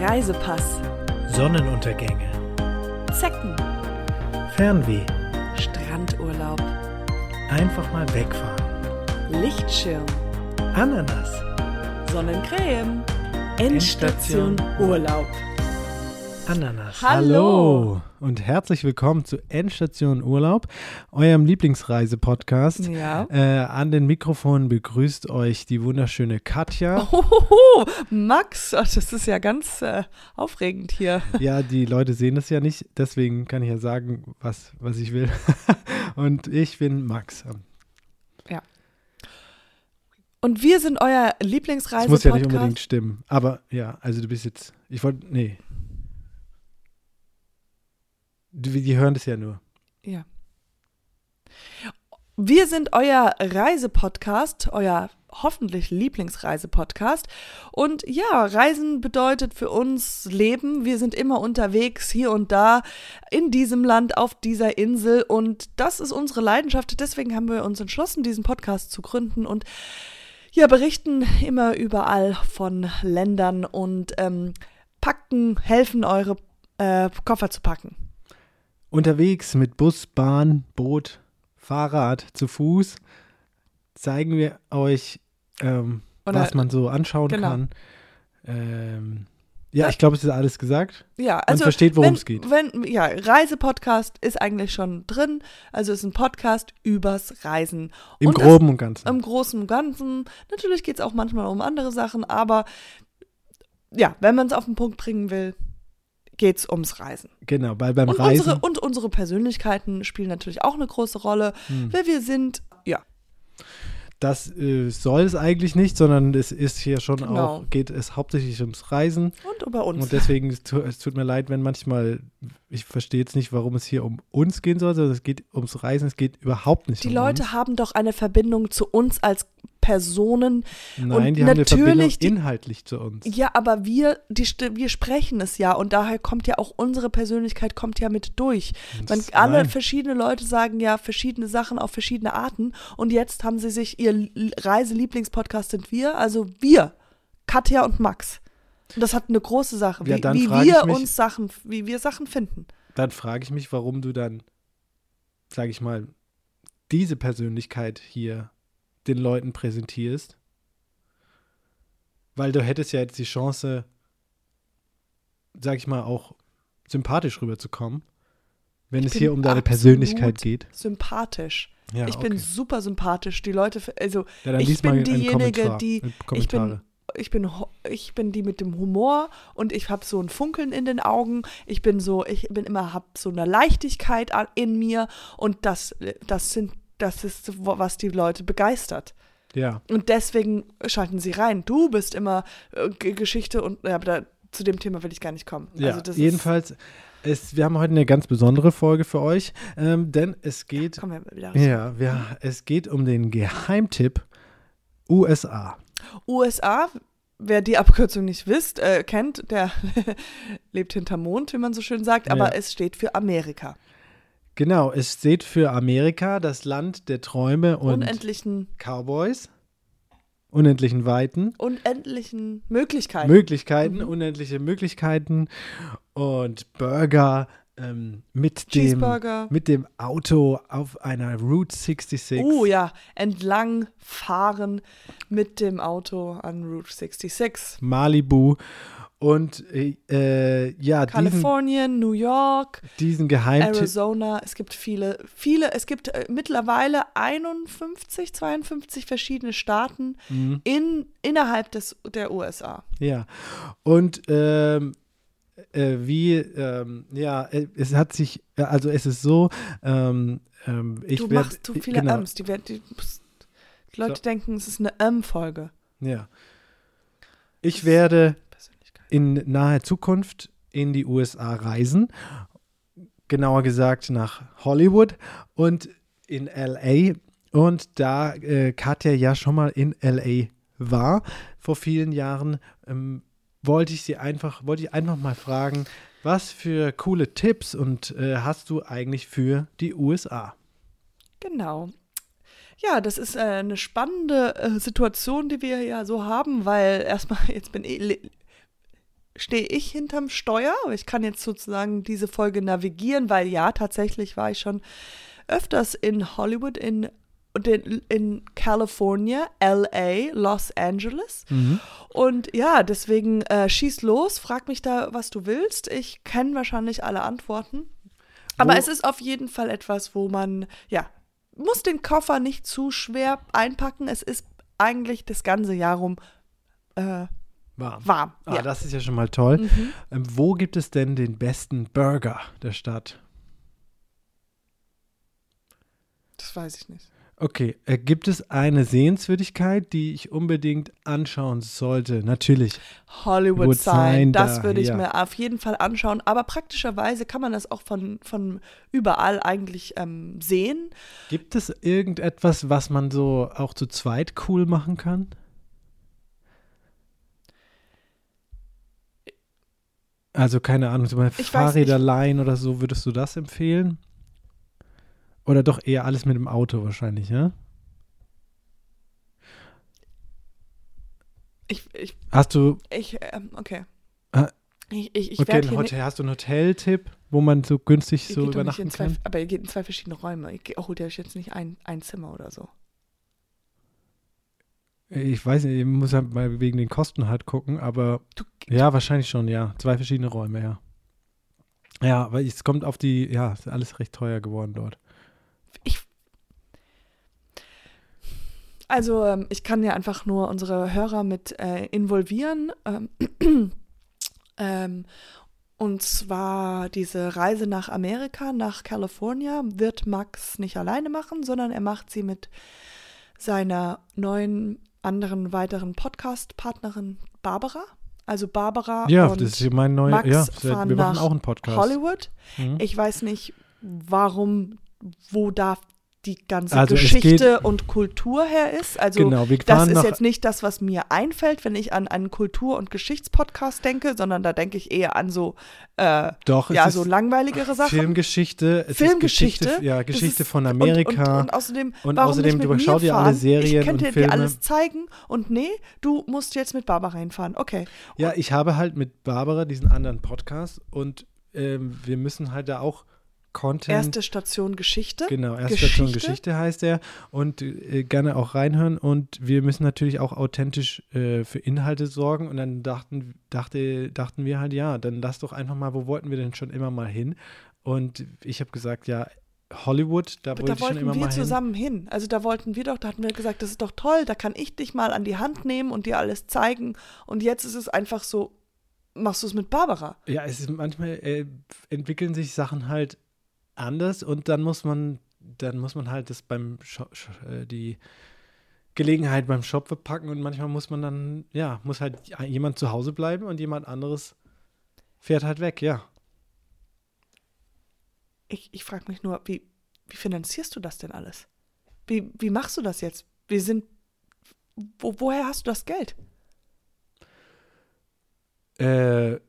Reisepass, Sonnenuntergänge, Zecken, Fernweh, Strandurlaub, einfach mal wegfahren, Lichtschirm, Ananas, Sonnencreme, Endstation. Endstation Urlaub. Ananas. Hallo. Und herzlich willkommen zu Endstation Urlaub, eurem Lieblingsreise-Podcast. Ja. Äh, an den Mikrofonen begrüßt euch die wunderschöne Katja. Hohoho, Max, Ach, das ist ja ganz äh, aufregend hier. Ja, die Leute sehen es ja nicht, deswegen kann ich ja sagen, was, was ich will. und ich bin Max. Und wir sind euer Das Lieblingsreise-Podcast. muss ja nicht unbedingt stimmen. Aber ja, also du bist jetzt. Ich wollte. Nee. Die, die hören das ja nur. Ja. Wir sind euer Reisepodcast, euer hoffentlich Lieblingsreisepodcast. Und ja, Reisen bedeutet für uns Leben. Wir sind immer unterwegs, hier und da, in diesem Land, auf dieser Insel. Und das ist unsere Leidenschaft. Deswegen haben wir uns entschlossen, diesen Podcast zu gründen und ja, berichten immer überall von Ländern und ähm, packen, helfen, eure äh, Koffer zu packen. Unterwegs mit Bus, Bahn, Boot, Fahrrad, zu Fuß zeigen wir euch, ähm, Oder- was man so anschauen genau. kann. Ähm, ja, ich glaube, es ist alles gesagt. Ja, Man also versteht, worum es geht. Wenn, ja, Reisepodcast ist eigentlich schon drin. Also es ist ein Podcast übers Reisen. Im Und Groben und Ganzen. Im Großen und Ganzen. Natürlich geht es auch manchmal um andere Sachen, aber ja, wenn man es auf den Punkt bringen will, geht es ums Reisen. genau, weil beim Und Reisen. unsere, und unsere Persönlichkeiten spielen natürlich auch eine große Rolle. Hm. Wer wir sind, ja. Das äh, soll es eigentlich nicht, sondern es ist hier schon Genau. auch, geht es hauptsächlich ums Reisen. Und über uns. Und deswegen, es tu- es tut mir leid, wenn manchmal, ich verstehe jetzt nicht, warum es hier um uns gehen soll, sondern es geht ums Reisen, es geht überhaupt nicht die um Leute uns. haben doch eine Verbindung zu uns als Personen, Nein, und die haben eine Verbindung natürlich inhaltlich zu uns. Ja, aber wir, die, wir sprechen es ja und daher kommt ja auch unsere Persönlichkeit kommt ja mit durch. Man, alle nein. verschiedene Leute sagen ja verschiedene Sachen auf verschiedene Arten und jetzt haben sie sich ihr Reiselieblingspodcast sind wir, also wir, Katja und Max. Und das hat eine große Sache, wie, Ja, wie wir ich mich- uns Sachen, wie wir Sachen finden. Dann frage ich mich, warum du dann, sage ich mal, diese Persönlichkeit hier den Leuten präsentierst. Weil du hättest ja jetzt die Chance, sag ich mal, auch sympathisch rüberzukommen, wenn Ich es bin hier um deine Persönlichkeit geht. Sympathisch. Ja, ich bin okay. super sympathisch. Die Leute, also ja, dann ich bin diejenige, Kommentar, die- äh, ich bin, ich bin, ich bin die mit dem Humor und ich habe so ein Funkeln in den Augen. Ich bin so, ich bin immer, habe so eine Leichtigkeit in mir und das, das sind, das ist, was die Leute begeistert. ja, Und deswegen schalten sie rein. Du bist immer äh, Geschichte und, ja, aber da, zu dem Thema will ich gar nicht kommen. ja. also jedenfalls, es, wir haben heute eine ganz besondere Folge für euch, ähm, denn es geht Ist, kommen wir wieder raus. Ja, wir, es geht um den Geheimtipp USA. USA, wer die Abkürzung nicht wisst, äh, kennt, der lebt hinterm Mond, wie man so schön sagt, aber Ja. es steht für Amerika. Genau, es steht für Amerika, das Land der Träume und Unendlichen, Cowboys, unendlichen Weiten, unendlichen Möglichkeiten. Möglichkeiten, Mhm. unendliche Möglichkeiten und Burger ähm, mit, dem, mit dem Auto auf einer Route 66. Oh ja, entlang fahren mit dem Auto an Route 66. Malibu und äh, äh, ja, diesen, Kalifornien, New York, diesen Geheimtipp. Arizona. Es gibt viele, viele, es gibt äh, mittlerweile 51, 52 verschiedene Staaten Mhm. in, innerhalb des, der USA. Ja, und ähm, äh, wie, ähm, ja, äh, es hat sich, also es ist so, ähm, ähm, ich du werd- machst zu viele genau, Ms. Die, werden- die, die Leute So. denken, es ist eine M-Folge. Ja. Ich werde. In naher Zukunft in die USA reisen, genauer gesagt nach Hollywood und in LA. Und da äh, Katja ja schon mal in LA war vor vielen Jahren, ähm, wollte ich sie einfach, wollte ich einfach mal fragen, was für coole Tipps und äh, hast du eigentlich für die USA? Genau. Ja, das ist äh, eine spannende äh, Situation, die wir ja so haben, weil erstmal, jetzt bin ich, stehe ich hinterm Steuer. Ich kann jetzt sozusagen diese Folge navigieren, weil ja, tatsächlich war ich schon öfters in Hollywood, in, in, in California, LA, Los Angeles. Mhm. Und ja, deswegen äh, schieß los, frag mich da, was du willst. Ich kenne wahrscheinlich alle Antworten. Aber Wo- es ist auf jeden Fall etwas, wo man, ja, muss den Koffer nicht zu schwer einpacken. Es ist eigentlich das ganze Jahr rum äh, Warm. warm. Ah, ja. das ist ja schon mal toll. Mhm. Ähm, wo gibt es denn den besten Burger der Stadt? das weiß ich nicht. Okay, äh, gibt es eine Sehenswürdigkeit, die ich unbedingt anschauen sollte? Natürlich. Hollywood Would Sign, das da, würde ich ja. mir auf jeden Fall anschauen. Aber praktischerweise kann man das auch von, von überall eigentlich ähm, sehen. Gibt es irgendetwas, was man so auch zu zweit cool machen kann? Also keine Ahnung, so mal Ich Fahrräder leihen oder so, würdest du das empfehlen? Oder doch eher alles mit dem Auto wahrscheinlich, ja? Ich, ich, Hast du, ich ähm, okay. Ah. Ich, ich, ich okay, ein Hotel, hast du einen Hoteltipp, wo man so günstig so übernachten zwei, kann? aber ihr geht in zwei verschiedene Räume. Ge- holt euch jetzt nicht ein, ein Zimmer oder so. Ich weiß nicht, ich muss halt mal wegen den Kosten halt gucken, aber Du, ja, wahrscheinlich schon, ja. Zwei verschiedene Räume, ja. Ja, weil es kommt auf die, ja, ist alles recht teuer geworden dort. ich, also ähm, ich kann ja einfach nur unsere Hörer mit äh, involvieren. Ähm, ähm, und zwar diese Reise nach Amerika, nach California, wird Max nicht alleine machen, sondern er macht sie mit seiner neuen anderen weiteren Podcast-Partnerin Barbara. Also Barbara Ja, und das ist mein neuer, Max ja, fahren wir machen auch einen Podcast. Hollywood. Mhm. Ich weiß nicht, warum, wo da die ganze Also es Geschichte und Kultur her ist. Also genau, das ist jetzt nicht das, was mir einfällt, wenn ich an einen Kultur- und Geschichtspodcast denke, sondern da denke ich eher an so, äh, doch, ja, so langweiligere Sachen. Filmgeschichte, es Filmgeschichte, Geschichte, ja, Geschichte ist- von und- Amerika. Und, und, außerdem, Und außerdem, du schau dir alle? Serien Ich könnte und dir Filme. alles zeigen und nee, du musst jetzt mit Barbara hinfahren. Okay. ja, ich habe halt mit Barbara diesen anderen Podcast und ähm, wir müssen halt da auch Content Erste Station Geschichte. Genau, erste Station Geschichte. Geschichte heißt er und äh, gerne auch reinhören und wir müssen natürlich auch authentisch äh, für Inhalte sorgen und dann dachten, dachte, dachten wir halt, ja, dann lass doch einfach mal, wo wollten wir denn schon immer mal hin? Und ich habe gesagt, ja, Hollywood, da wollte da wollten immer wir mal hin. zusammen hin. Also da wollten wir doch, da hatten wir gesagt, das ist doch toll, da kann ich dich mal an die Hand nehmen und dir alles zeigen. Und jetzt ist es einfach so, machst du es mit Barbara. Ja, es ist manchmal äh, entwickeln sich Sachen halt anders und dann muss man, dann muss man halt das beim Sch äh, die Gelegenheit beim Shop verpacken und manchmal muss man dann, ja, muss halt jemand zu Hause bleiben und jemand anderes fährt halt weg, ja. Ich, ich frage mich nur, wie, wie finanzierst du das denn alles? Wie, wie machst du das jetzt? Wir sind, wo, woher hast du das Geld? Äh,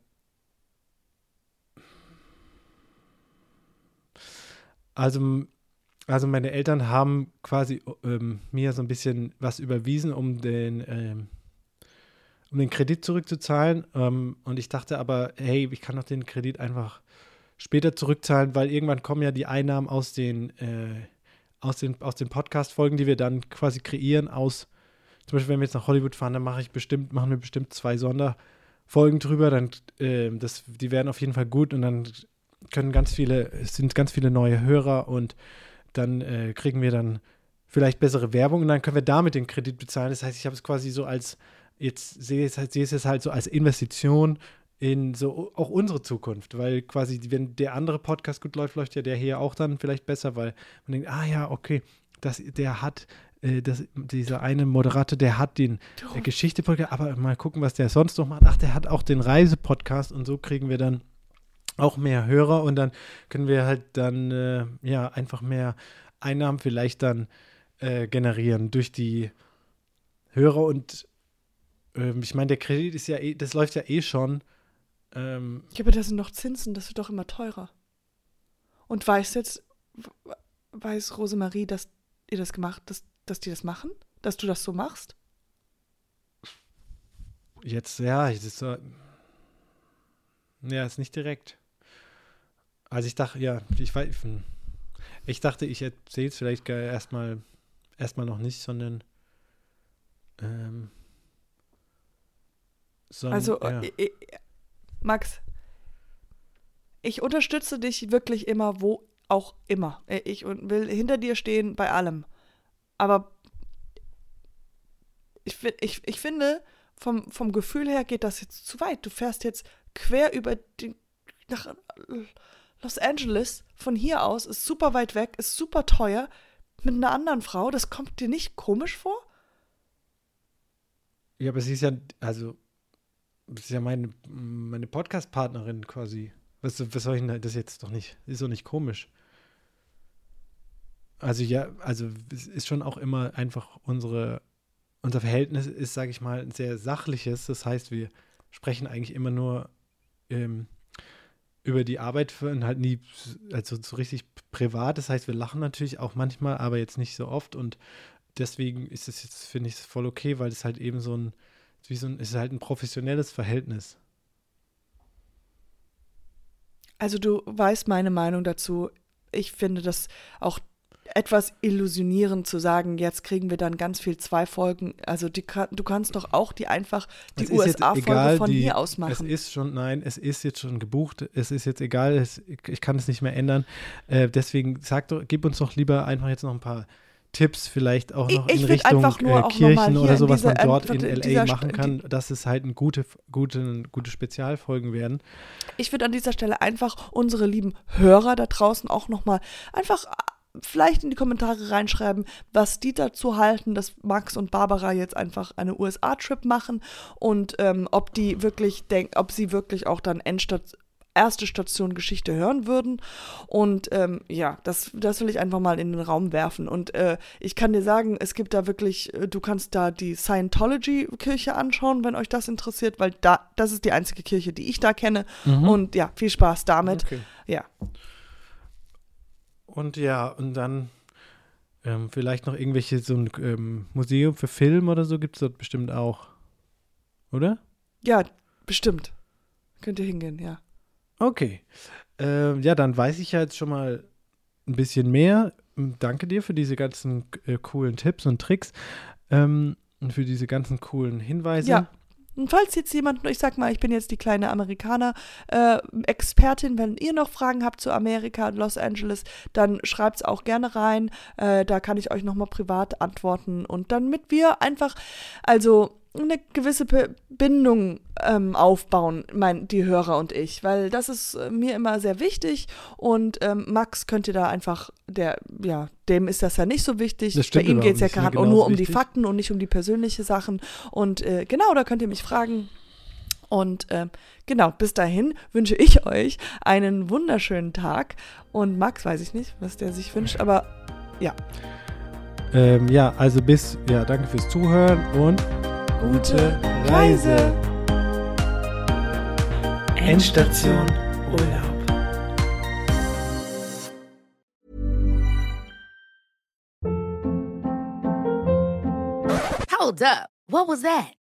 also, also meine Eltern haben quasi ähm, mir so ein bisschen was überwiesen, um den, ähm, um den Kredit zurückzuzahlen. Ähm, und ich dachte aber, hey, ich kann doch den Kredit einfach später zurückzahlen, weil irgendwann kommen ja die Einnahmen aus den, äh, aus den, aus den Podcast-Folgen, die wir dann quasi kreieren, aus, zum Beispiel, wenn wir jetzt nach Hollywood fahren, dann mache ich bestimmt, machen wir bestimmt zwei Sonderfolgen drüber, dann, ähm, das, die werden auf jeden Fall gut und dann können ganz viele, es sind ganz viele neue Hörer und dann äh, kriegen wir dann vielleicht bessere Werbung und dann können wir damit den Kredit bezahlen. Das heißt, ich habe es quasi so als, jetzt sehe ich es halt, jetzt halt so als Investition in so auch unsere Zukunft, weil quasi, wenn der andere Podcast gut läuft, läuft ja der hier auch dann vielleicht besser, weil man denkt, ah ja, okay, das, der hat, äh, das, dieser eine Moderator, der hat den der Geschichte-Podcast, aber mal gucken, was der sonst noch macht. Ach, der hat auch den Reise-Podcast und so kriegen wir dann auch mehr Hörer und dann können wir halt dann äh, ja einfach mehr Einnahmen vielleicht dann äh, generieren durch die Hörer und ähm, ich meine, der Kredit ist ja eh, das läuft ja eh schon. Ähm, Ja, aber das sind doch Zinsen, das wird doch immer teurer. Und weiß jetzt, weiß Rosemarie, dass ihr das gemacht, dass, dass die das machen? Dass du das so machst? jetzt, ja, das ist so, Ja, ist nicht direkt. Also ich dachte, ja, ich weiß, ich dachte, ich erzähle es vielleicht erstmal erstmal noch nicht, sondern ähm, sondern, also ja. ich, äh, äh, Max, ich unterstütze dich wirklich immer, wo auch immer. Äh, ich will hinter dir stehen bei allem. Aber ich, ich, ich finde, vom, vom Gefühl her geht das jetzt zu weit. Du fährst jetzt quer über die, nach Los Angeles von hier aus, ist super weit weg, ist super teuer mit einer anderen Frau. Das kommt dir nicht komisch vor? Ja, aber sie ist ja, also, das ist ja meine, meine Podcast-Partnerin quasi. Was, was soll ich denn das jetzt doch nicht? Ist doch nicht komisch. Also ja, also es ist schon auch immer einfach unsere, unser Verhältnis ist, sage ich mal, ein sehr sachliches. Das heißt, wir sprechen eigentlich immer nur ähm, über die Arbeit und halt nie, also so richtig privat. Das heißt, wir lachen natürlich auch manchmal, aber jetzt nicht so oft. Und deswegen ist es jetzt, finde ich, voll okay, weil es halt eben so ein, wie so ein, ist halt ein professionelles Verhältnis. Also du weißt meine Meinung dazu. Ich finde das auch etwas illusionierend zu sagen, jetzt kriegen wir dann ganz viel zwei Folgen. Also die, du kannst doch auch die einfach die USA-Folge von die, hier aus machen. Es ist schon, nein, es ist jetzt schon gebucht. Es ist jetzt egal, es, ich kann es nicht mehr ändern. Äh, deswegen sag doch, gib uns doch lieber einfach jetzt noch ein paar Tipps vielleicht auch noch ich, ich in Richtung äh, Kirchen oder so, was man dort in LA machen kann, dass es halt ein gute, gute, gute Spezialfolgen werden. Ich würde an dieser Stelle einfach unsere lieben Hörer da draußen auch nochmal einfach vielleicht in die Kommentare reinschreiben, was die dazu halten, dass Max und Barbara jetzt einfach eine USA-Trip machen und ähm, ob die wirklich denken, ob sie wirklich auch dann Endstation erste Station Geschichte hören würden. Und ähm, ja, das, das will ich einfach mal in den Raum werfen. Und äh, ich kann dir sagen, es gibt da wirklich, äh, du kannst da die Scientology-Kirche anschauen, wenn euch das interessiert, weil da, das ist die einzige Kirche, die ich da kenne. Mhm. Und ja, viel Spaß damit. Okay. Ja. Und ja, und dann ähm, vielleicht noch irgendwelche, so ein ähm, Museum für Film oder so gibt es dort bestimmt auch. Oder? Ja, bestimmt. Könnt ihr hingehen, ja. Okay. Ähm, ja, dann weiß ich ja jetzt schon mal ein bisschen mehr. Danke dir für diese ganzen äh, coolen Tipps und Tricks ähm, und für diese ganzen coolen Hinweise. Ja. Und falls jetzt jemand, ich sag mal, ich bin jetzt die kleine Amerikaner-Expertin, äh, wenn ihr noch Fragen habt zu Amerika und Los Angeles, dann schreibt es auch gerne rein. Äh, da kann ich euch nochmal privat antworten. Und dann mit wir einfach, also eine gewisse Bindung ähm, aufbauen, mein, die Hörer und ich, weil das ist äh, mir immer sehr wichtig und ähm, Max könnte da einfach, der, ja, dem ist das ja nicht so wichtig. Bei ihm geht es ja gerade genau nur um wichtig. die Fakten und nicht um die persönlichen Sachen und äh, genau, da könnt ihr mich fragen. Und äh, genau, bis dahin wünsche ich euch einen wunderschönen Tag. Und Max weiß ich nicht, was der sich wünscht, aber ja. Ähm, ja, also bis, ja, danke fürs Zuhören und gute Reise. Endstation Urlaub. Hold up. What was that?